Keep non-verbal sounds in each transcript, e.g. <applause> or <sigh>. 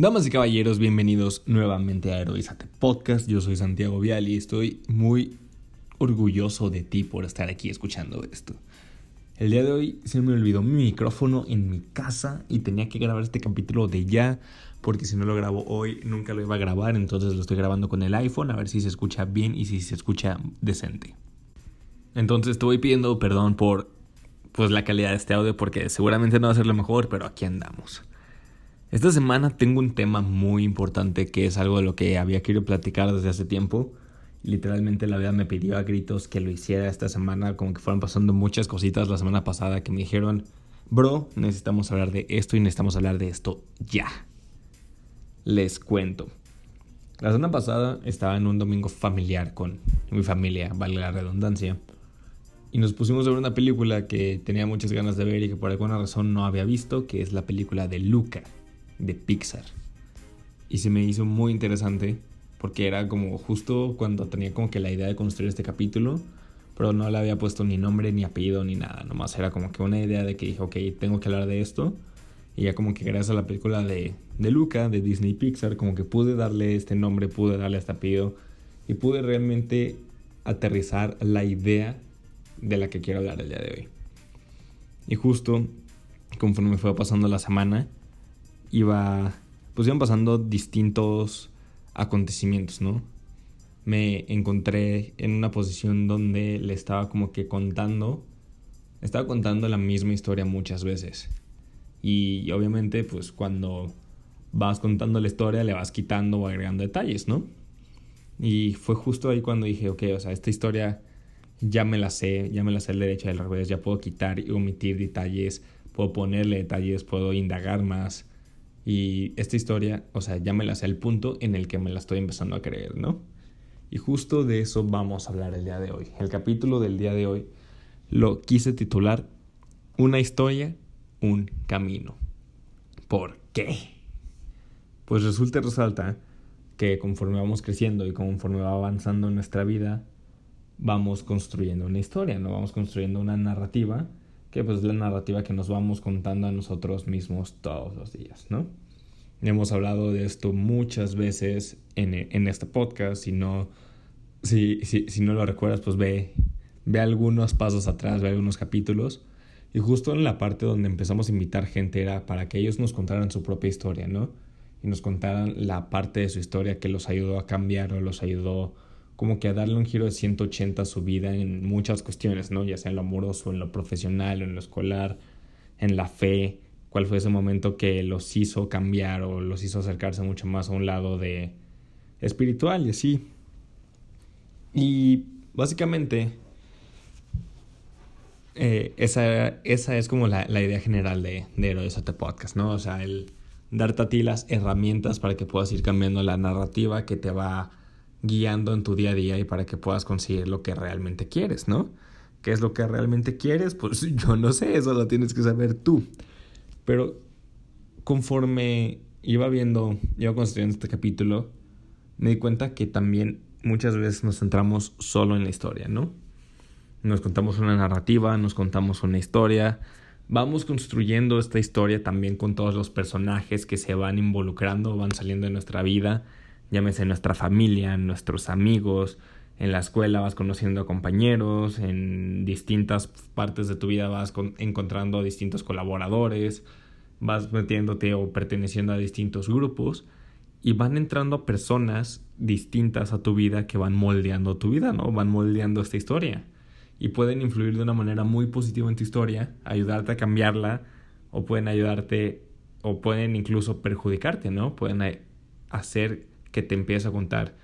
Damas y caballeros, bienvenidos nuevamente a Heroizate Podcast. Yo soy Santiago Vial y estoy muy orgulloso de ti por estar aquí escuchando esto. El día de hoy se me olvidó mi micrófono en mi casa y tenía que grabar este capítulo de ya, porque si no lo grabo hoy nunca lo iba a grabar, entonces lo estoy grabando con el iPhone a ver si se escucha bien y si se escucha decente. Entonces te voy pidiendo perdón por pues la calidad de este audio porque seguramente no va a ser lo mejor, pero aquí andamos. Esta semana tengo un tema muy importante que es algo de lo que había querido platicar desde hace tiempo. Literalmente la vida me pidió a gritos que lo hiciera esta semana, como que fueron pasando muchas cositas la semana pasada que me dijeron, bro, necesitamos hablar de esto y necesitamos hablar de esto ya. Les cuento. La semana pasada estaba en un domingo familiar con mi familia, vale la redundancia, y nos pusimos a ver una película que tenía muchas ganas de ver y que por alguna razón no había visto, que es la película de Luca de Pixar. Y se me hizo muy interesante porque era como justo cuando tenía como que la idea de construir este capítulo, pero no le había puesto ni nombre, ni apellido, ni nada. Nomás era como que una idea de que dije, ok, tengo que hablar de esto. Y ya como que gracias a la película de, de Luca, de Disney Pixar, como que pude darle este nombre, pude darle este apellido y pude realmente aterrizar la idea de la que quiero hablar el día de hoy. Y justo conforme fue pasando la semana, iba, pues iban pasando distintos acontecimientos, ¿no? Me encontré en una posición donde le estaba como que contando, estaba contando la misma historia muchas veces. Y obviamente, pues cuando vas contando la historia, le vas quitando o agregando detalles, ¿no? Y fue justo ahí cuando dije, ok, o sea, esta historia ya me la sé, ya me la sé el derecho y al revés, ya puedo quitar y omitir detalles, puedo ponerle detalles, puedo indagar más, y esta historia, o sea, ya me la sé el punto en el que me la estoy empezando a creer, ¿no? Y justo de eso vamos a hablar el día de hoy. El capítulo del día de hoy lo quise titular Una historia, un camino. ¿Por qué? Pues resulta y resalta que conforme vamos creciendo y conforme va avanzando nuestra vida, vamos construyendo una historia, ¿no? Vamos construyendo una narrativa que pues es la narrativa que nos vamos contando a nosotros mismos todos los días, ¿no? Hemos hablado de esto muchas veces en, en este podcast, si no, si, si, no lo recuerdas, pues ve, ve algunos pasos atrás, ve algunos capítulos. Y justo en la parte donde empezamos a invitar gente era para que ellos nos contaran su propia historia, ¿no? Y nos contaran la parte de su historia que los ayudó a cambiar o los ayudó como que a darle un giro de 180 a su vida en muchas cuestiones, ¿no? Ya sea en lo amoroso, en lo profesional, en lo escolar, en la fe, cuál fue ese momento que los hizo cambiar o los hizo acercarse mucho más a un lado de espiritual y así. Y básicamente eh, esa, esa es como la, idea general de, de Heroes Podcast, ¿no? O sea, el darte a ti las herramientas para que puedas ir cambiando la narrativa que te va guiando en tu día a día y para que puedas conseguir lo que realmente quieres, ¿no? ¿Qué es lo que realmente quieres? Pues <laughs> yo no sé, eso lo tienes que saber tú. Pero conforme iba viendo, iba construyendo este capítulo, me di cuenta que también muchas veces nos centramos solo en la historia, ¿no? Nos contamos una narrativa, nos contamos una historia, vamos construyendo esta historia también con todos los personajes que se van involucrando, van saliendo de nuestra vida llámese nuestra familia, nuestros amigos, en la escuela vas conociendo compañeros, en distintas partes de tu vida vas encontrando distintos colaboradores, vas metiéndote o perteneciendo a distintos grupos y van entrando personas distintas a tu vida que van moldeando tu vida, ¿no? Van moldeando esta historia y pueden influir de una manera muy positiva en tu historia, ayudarte a cambiarla o pueden ayudarte o pueden incluso perjudicarte, ¿no? Pueden hacer que te empieza a contar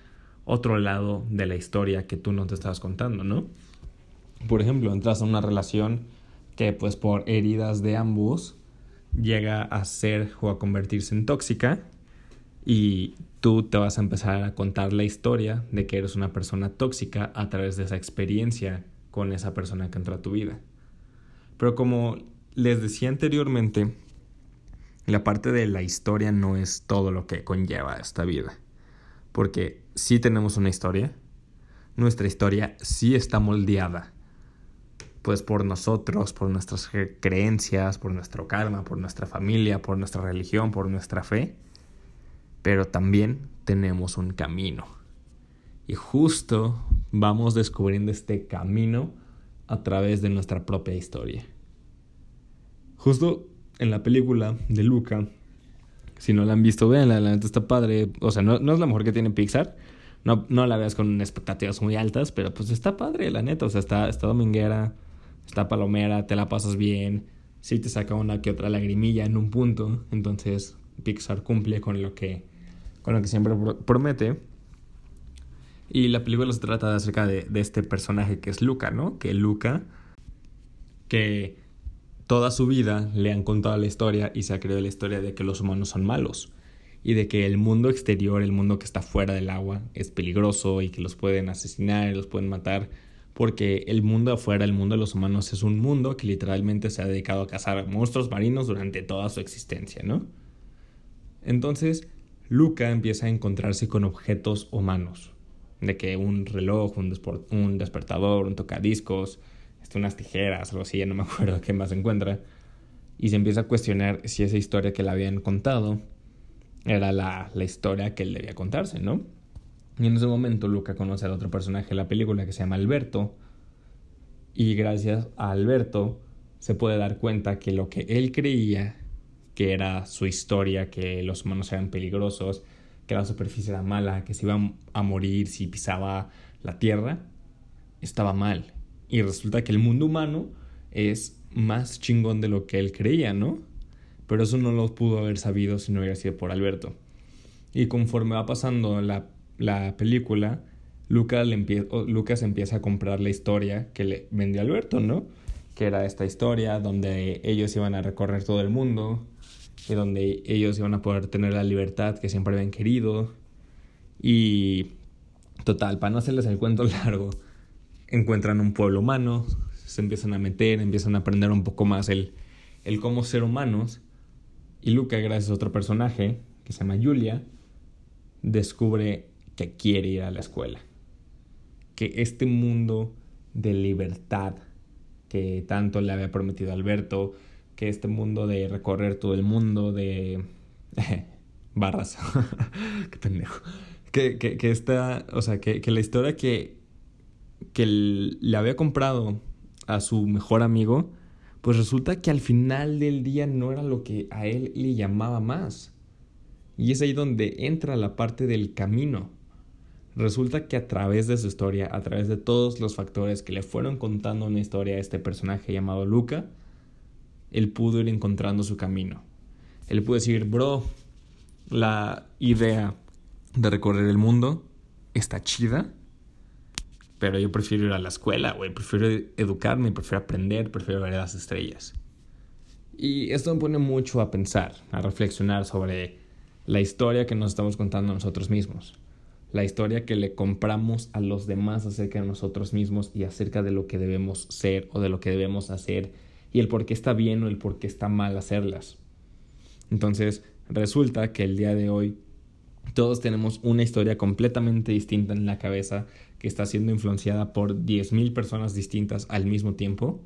otro lado de la historia que tú no te estabas contando, ¿no? Por ejemplo, entras a una relación que pues por heridas de ambos llega a ser o a convertirse en tóxica y tú te vas a empezar a contar la historia de que eres una persona tóxica a través de esa experiencia con esa persona que entra a tu vida. Pero como les decía anteriormente, la parte de la historia no es todo lo que conlleva esta vida porque sí tenemos una historia, nuestra historia sí está moldeada, pues por nosotros, por nuestras creencias, por nuestro karma, por nuestra familia, por nuestra religión, por nuestra fe. pero también tenemos un camino. Y justo vamos descubriendo este camino a través de nuestra propia historia. Justo en la película de Luca, si no la han visto, véanla, la neta está padre. O sea, no, no es la mejor que tiene Pixar. No, no la veas con expectativas muy altas, pero pues está padre, la neta. O sea, está, está dominguera, está palomera, te la pasas bien. Sí te saca una que otra lagrimilla en un punto. Entonces, Pixar cumple con lo que, con lo que siempre promete. Y la película se trata acerca de, de este personaje que es Luca, ¿no? Que Luca, que toda su vida le han contado la historia y se ha creído la historia de que los humanos son malos y de que el mundo exterior, el mundo que está fuera del agua, es peligroso y que los pueden asesinar y los pueden matar porque el mundo afuera, el mundo de los humanos es un mundo que literalmente se ha dedicado a cazar monstruos marinos durante toda su existencia, ¿no? Entonces, Luca empieza a encontrarse con objetos humanos, de que un reloj, un, un despertador, un tocadiscos, unas tijeras, algo así, ya no me <laughs> acuerdo qué más encuentra. Y se empieza a cuestionar si esa historia que le habían contado era la, la historia que él debía contarse, ¿no? Y en ese momento Luca conoce al otro personaje de la película que se llama Alberto. Y gracias a Alberto se puede dar cuenta que lo que él creía que era su historia, que los humanos eran peligrosos, que la superficie era mala, que se iba a morir si pisaba la tierra, estaba mal. Y resulta que el mundo humano es más chingón de lo que él creía, ¿no? Pero eso no lo pudo haber sabido si no hubiera sido por Alberto. Y conforme va pasando la, la película, Lucas, Lucas empieza a comprar la historia que le vendió Alberto, ¿no? Que era esta historia donde ellos iban a recorrer todo el mundo y donde ellos iban a poder tener la libertad que siempre habían querido. Y total, para no hacerles el cuento <laughs> largo, encuentran un pueblo humano, se empiezan a meter, empiezan a aprender un poco más el, el cómo ser humanos. Y Luca, gracias a otro personaje que se llama Julia, descubre que quiere ir a la escuela. Que este mundo de libertad que tanto le había prometido Alberto, que este mundo de recorrer todo el mundo, de <laughs> barras, <laughs> qué pendejo, que, que, que esta, o sea, que, que la historia que que le había comprado a su mejor amigo, pues resulta que al final del día no era lo que a él le llamaba más. Y es ahí donde entra la parte del camino. Resulta que a través de su historia, a través de todos los factores que le fueron contando una historia a este personaje llamado Luca, él pudo ir encontrando su camino. Él pudo decir, bro, la idea de recorrer el mundo está chida, pero yo prefiero ir a la escuela, güey. Prefiero educarme, prefiero aprender, prefiero ver las estrellas. Y esto me pone mucho a pensar, a reflexionar sobre la historia que nos estamos contando nosotros mismos. La historia que le compramos a los demás acerca de nosotros mismos y acerca de lo que debemos ser o de lo que debemos hacer y el por qué está bien o el por qué está mal hacerlas. Entonces, resulta que el día de hoy todos tenemos una historia completamente distinta en la cabeza que está siendo influenciada por 10.000 personas distintas al mismo tiempo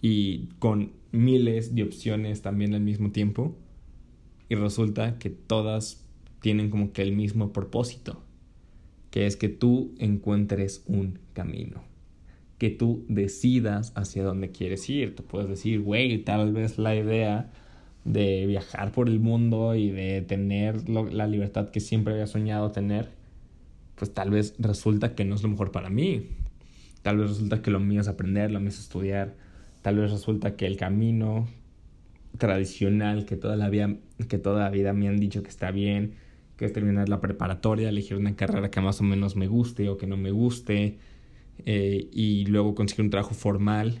y con miles de opciones también al mismo tiempo y resulta que todas tienen como que el mismo propósito, que es que tú encuentres un camino, que tú decidas hacia dónde quieres ir. Tú puedes decir, güey, tal vez la idea de viajar por el mundo y de tener la libertad que siempre había soñado tener pues tal vez resulta que no es lo mejor para mí. Tal vez resulta que lo mío es aprender, lo mío es estudiar. Tal vez resulta que el camino tradicional que toda la vida, que toda la vida me han dicho que está bien, que es terminar la preparatoria, elegir una carrera que más o menos me guste o que no me guste, eh, y luego conseguir un trabajo formal,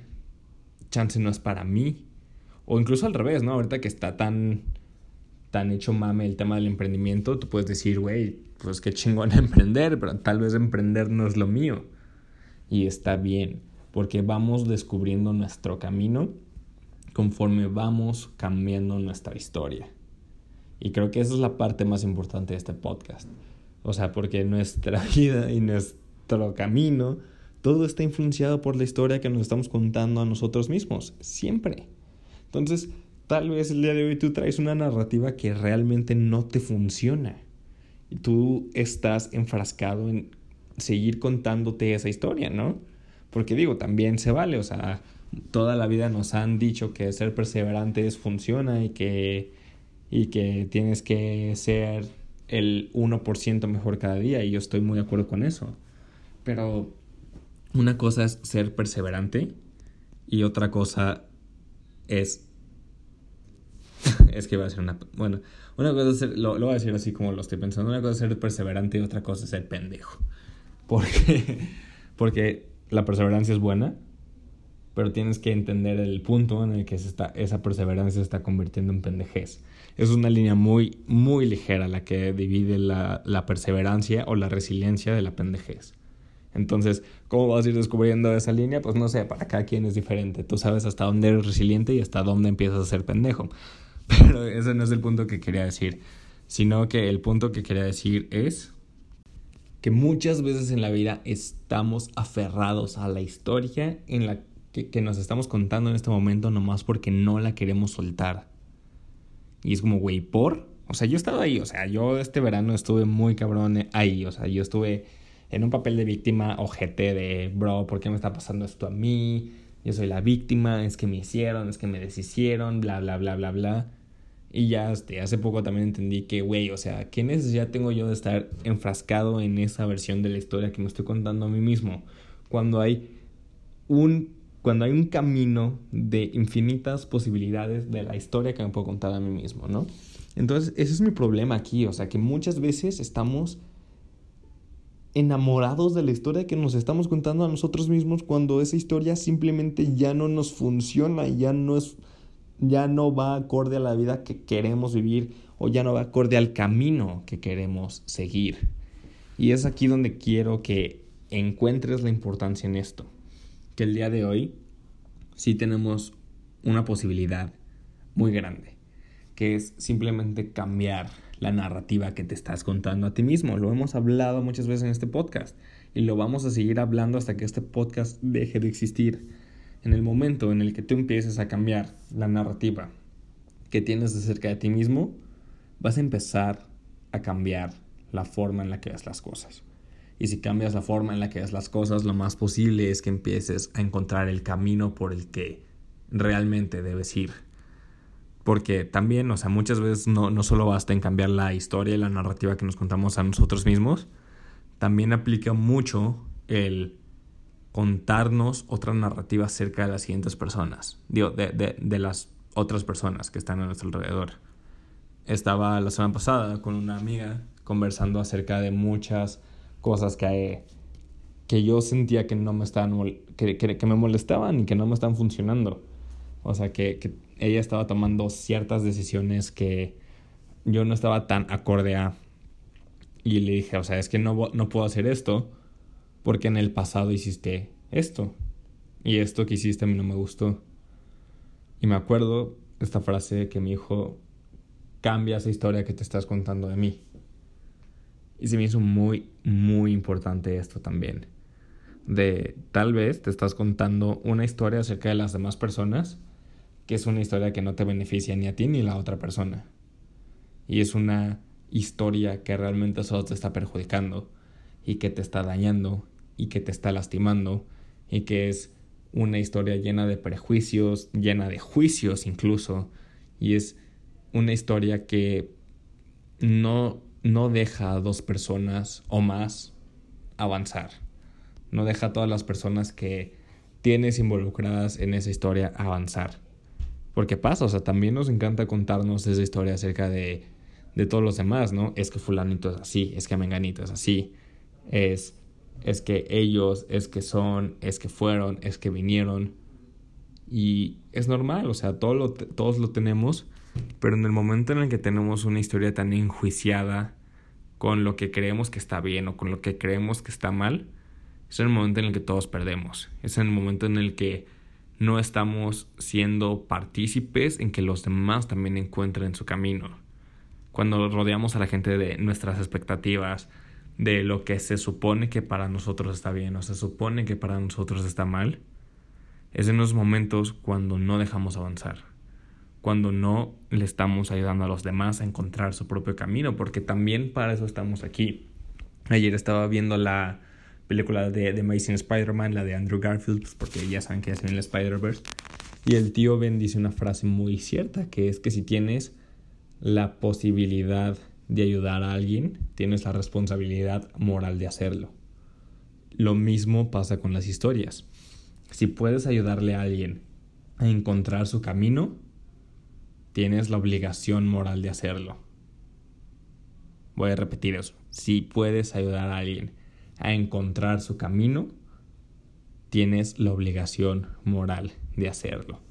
chance no es para mí. O incluso al revés, ¿no? Ahorita que está tan, tan hecho mame el tema del emprendimiento, tú puedes decir, güey, pues qué chingón <laughs> emprender, pero tal vez emprender no es lo mío. Y está bien, porque vamos descubriendo nuestro camino conforme vamos cambiando nuestra historia. Y creo que esa es la parte más importante de este podcast. O sea, porque nuestra <laughs> vida y nuestro camino, todo está influenciado por la historia que nos estamos contando a nosotros mismos, siempre. Entonces, tal vez el día de hoy tú traes una narrativa que realmente no te funciona. Y tú estás enfrascado en seguir contándote esa historia, ¿no? Porque digo, también se vale, o sea, toda la vida nos han dicho que ser perseverantes funciona y que, y que tienes que ser el 1% mejor cada día y yo estoy muy de acuerdo con eso. Pero una cosa es ser perseverante y otra cosa es... es que va a ser una... Bueno, una cosa. Lo, lo voy a decir así como lo estoy pensando. Una cosa es ser perseverante y otra cosa es ser pendejo. Porque, <laughs> porque la perseverancia es buena, pero tienes que entender el punto en el que se está, esa perseverancia se está convirtiendo en pendejez. Es una línea muy, muy ligera la que divide la, la perseverancia o la resiliencia de la pendejez. Entonces, ¿cómo vas a ir descubriendo esa línea? Pues no sé, para cada quien es diferente. Tú sabes hasta dónde eres resiliente y hasta dónde empiezas a ser pendejo. <laughs> Pero ese no es el punto que quería decir, sino que el punto que quería decir es que muchas veces en la vida estamos aferrados a la historia en la que, nos estamos contando en este momento nomás porque no la queremos soltar. Y es como, güey, ¿por? O sea, yo he estado ahí, o sea, yo este verano estuve muy cabrón ahí, o sea, yo estuve en un papel de víctima ojete de, bro, ¿por qué me está pasando esto a mí? Yo soy la víctima, es que me hicieron, es que me deshicieron, bla, bla, bla, bla, bla. Y ya este, hace poco también entendí que, güey, o sea, ¿qué necesidad tengo yo de estar enfrascado en esa versión de la historia que me estoy contando a mí mismo? Cuando hay un, cuando hay un camino de infinitas posibilidades de la historia que me puedo contar a mí mismo, ¿no? Entonces, ese es mi problema aquí, o sea, que muchas veces estamos enamorados de la historia que nos estamos contando a nosotros mismos cuando esa historia simplemente ya no nos funciona, ya no es ya no va acorde a la vida que queremos vivir o ya no va acorde al camino que queremos seguir. Y es aquí donde quiero que encuentres la importancia en esto. Que el día de hoy sí tenemos una posibilidad muy grande, que es simplemente cambiar la narrativa que te estás contando a ti mismo. Lo hemos hablado muchas veces en este podcast y lo vamos a seguir hablando hasta que este podcast deje de existir en el momento en el que tú empieces a cambiar la narrativa que tienes acerca de ti mismo, vas a empezar a cambiar la forma en la que ves las cosas. Y si cambias la forma en la que ves las cosas, lo más posible es que empieces a encontrar el camino por el que realmente debes ir. Porque también, o sea, muchas veces no, no solo basta en cambiar la historia y la narrativa que nos contamos a nosotros mismos, también aplica mucho el contarnos otra narrativa acerca de las siguientes personas, digo, de, de, de, las otras personas que están a nuestro alrededor. Estaba la semana pasada con una amiga conversando acerca de muchas cosas que, que yo sentía que no me estaban, que, que, que me molestaban y que no me están funcionando. O sea, que, que ella estaba tomando ciertas decisiones que yo no estaba tan acorde a. Y le dije, o sea, es que no, no puedo hacer esto porque en el pasado hiciste esto. Y esto que hiciste a mí no me gustó. Y me acuerdo esta frase que me dijo, cambia esa historia que te estás contando de mí. Y se me hizo muy, muy importante esto también. De tal vez te estás contando una historia acerca de las demás personas, que es una historia que no te beneficia ni a ti ni a la otra persona. Y es una historia que realmente solo te está perjudicando y que te está dañando y que te está lastimando y que es una historia llena de prejuicios, llena de juicios incluso, y es una historia que no, no deja a dos personas o más avanzar, no deja a todas las personas que tienes involucradas en esa historia avanzar. Porque pasa, o sea, también nos encanta contarnos esa historia acerca de, de todos los demás, ¿no? Es que fulanito es así, es que menganito es así, es es que ellos, es que son, es que fueron, es que vinieron. Y es normal, o sea, todo lo, todos lo tenemos, pero en el momento en el que tenemos una historia tan enjuiciada con lo que creemos que está bien o con lo que creemos que está mal, es el momento en el que todos perdemos. Es el momento en el que no estamos siendo partícipes en que los demás también encuentren su camino. Cuando rodeamos a la gente de nuestras expectativas, de lo que se supone que para nosotros está bien o se supone que para nosotros está mal, es en los momentos cuando no dejamos avanzar, cuando no le estamos ayudando a los demás a encontrar su propio camino, porque también para eso estamos aquí. Ayer estaba viendo la película de The Amazing Spider-Man, la de Andrew Garfield, pues, porque ya saben que se el Spider-Verse. Y el tío Ben dice una frase muy cierta, que es que si tienes la posibilidad de ayudar a alguien, tienes la responsabilidad moral de hacerlo. Lo mismo pasa con las historias. Si puedes ayudarle a alguien a encontrar su camino, tienes la obligación moral de hacerlo. Voy a repetir eso. Si puedes ayudar a alguien a encontrar su camino, tienes la obligación moral de hacerlo.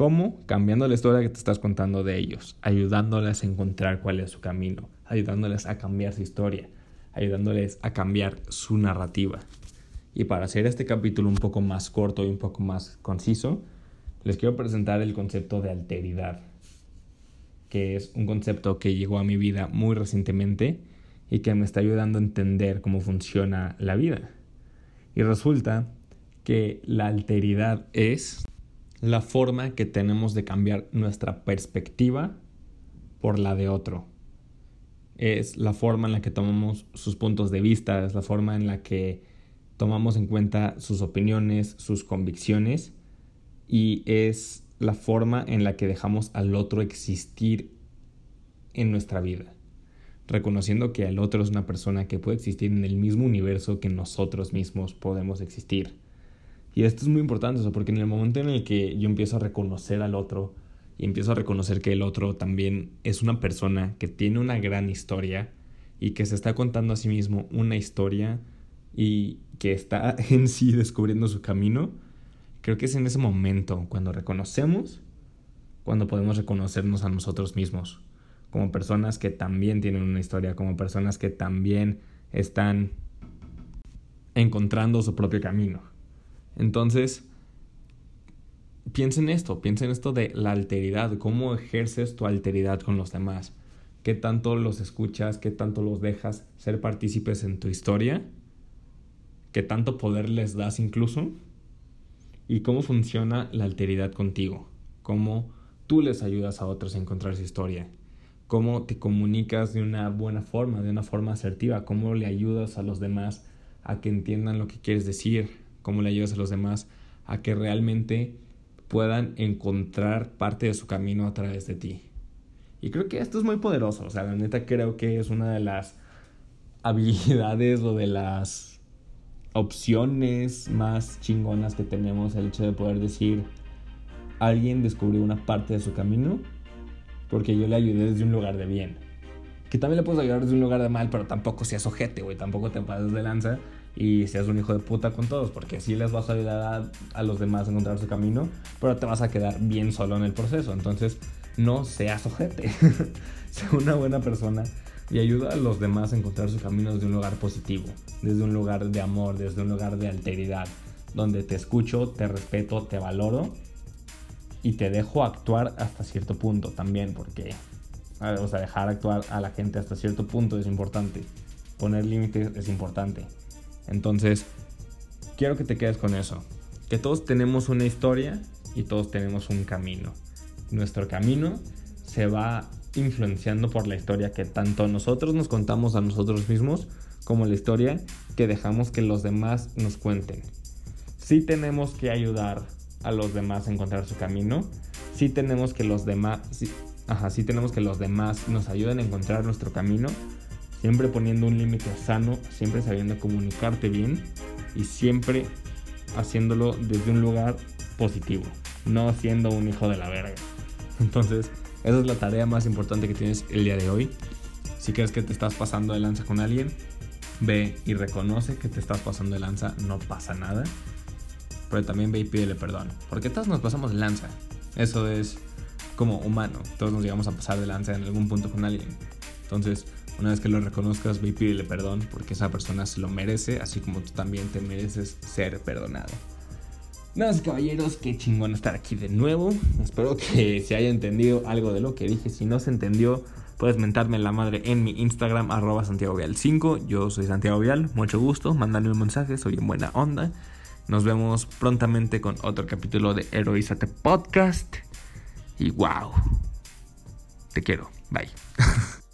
¿Cómo? Cambiando la historia que te estás contando de ellos, ayudándoles a encontrar cuál es su camino, ayudándoles a cambiar su historia, ayudándoles a cambiar su narrativa. Y para hacer este capítulo un poco más corto y un poco más conciso, les quiero presentar el concepto de alteridad que es un concepto que llegó a mi vida muy recientemente y que me está ayudando a entender cómo funciona la vida. Y resulta que la alteridad es la forma que tenemos de cambiar nuestra perspectiva por la de otro. Es la forma en la que tomamos sus puntos de vista, es la forma en la que tomamos en cuenta sus opiniones, sus convicciones y es la forma en la que dejamos al otro existir en nuestra vida, reconociendo que el otro es una persona que puede existir en el mismo universo que nosotros mismos podemos existir. Y esto es muy importante, porque en el momento en el que yo empiezo a reconocer al otro y empiezo a reconocer que el otro también es una persona que tiene una gran historia y que se está contando a sí mismo una historia y que está <laughs> en sí descubriendo su camino, Creo que es en ese momento, cuando reconocemos, cuando podemos reconocernos a nosotros mismos, como personas que también tienen una historia, como personas que también están encontrando su propio camino. Entonces, piensa en esto, piensa en esto de la alteridad, cómo ejerces tu alteridad con los demás, qué tanto los escuchas, qué tanto los dejas ser partícipes en tu historia, qué tanto poder les das incluso y cómo funciona la alteridad contigo, cómo tú les ayudas a otros a encontrar su historia, cómo te comunicas de una buena forma, de una forma asertiva, cómo le ayudas a los demás a que entiendan lo que quieres decir, cómo le ayudas a los demás a que realmente puedan encontrar parte de su camino a través de ti. Y creo que esto es muy poderoso, o sea, la neta creo que es una de las habilidades o de las opciones más chingonas que tenemos el hecho de poder decir alguien descubrió una parte de su camino porque yo le ayudé desde un lugar de bien. Que también le puedes ayudar desde un lugar de mal, pero tampoco seas ojete, güey. Tampoco te pases de lanza y seas un hijo de puta con todos, porque así les vas a ayudar a, a los demás a encontrar su camino, pero te vas a quedar bien solo en el proceso. Entonces, no seas ojete. <laughs> sé una buena persona y ayuda a los demás a encontrar su camino desde un lugar positivo, desde un lugar de amor, desde un lugar de alteridad, donde te escucho, te respeto, te valoro y te dejo actuar hasta cierto punto también, porque, o sea, dejar actuar a la gente hasta cierto punto es importante, poner límites es importante. Entonces, quiero que te quedes con eso, que todos tenemos una historia y todos tenemos un camino. Nuestro camino se va influenciando por la historia que tanto nosotros nos contamos a nosotros mismos como la historia que dejamos que los demás nos cuenten. Sí tenemos que ayudar a los demás a encontrar su camino, sí tenemos que los demás, ajá, sí tenemos que los demás nos ayuden a encontrar nuestro camino, siempre poniendo un límite sano, siempre sabiendo comunicarte bien y siempre haciéndolo desde un lugar positivo, no siendo un hijo de la verga. Entonces, esa es la tarea más importante que tienes el día de hoy. Si crees que te estás pasando de lanza con alguien, ve y reconoce que te estás pasando de lanza, no pasa nada. Pero también ve y pídele perdón. Porque todos nos pasamos de lanza. Eso es como humano. Todos nos llegamos a pasar de lanza en algún punto con alguien. Entonces, una vez que lo reconozcas, ve y pídele perdón porque esa persona se lo merece, así como tú también te mereces ser perdonado. Nada más caballeros, qué chingón estar aquí de nuevo. Espero que <laughs> se haya entendido algo de lo que dije. Si no se entendió, puedes mentarme la madre en mi Instagram, arroba Santiago Vial 5. Yo soy Santiago Vial, mucho gusto. Mándame un mensaje, soy en buena onda. Nos vemos prontamente con otro capítulo de Heroízate Podcast. Y wow. Te quiero. Bye. <laughs>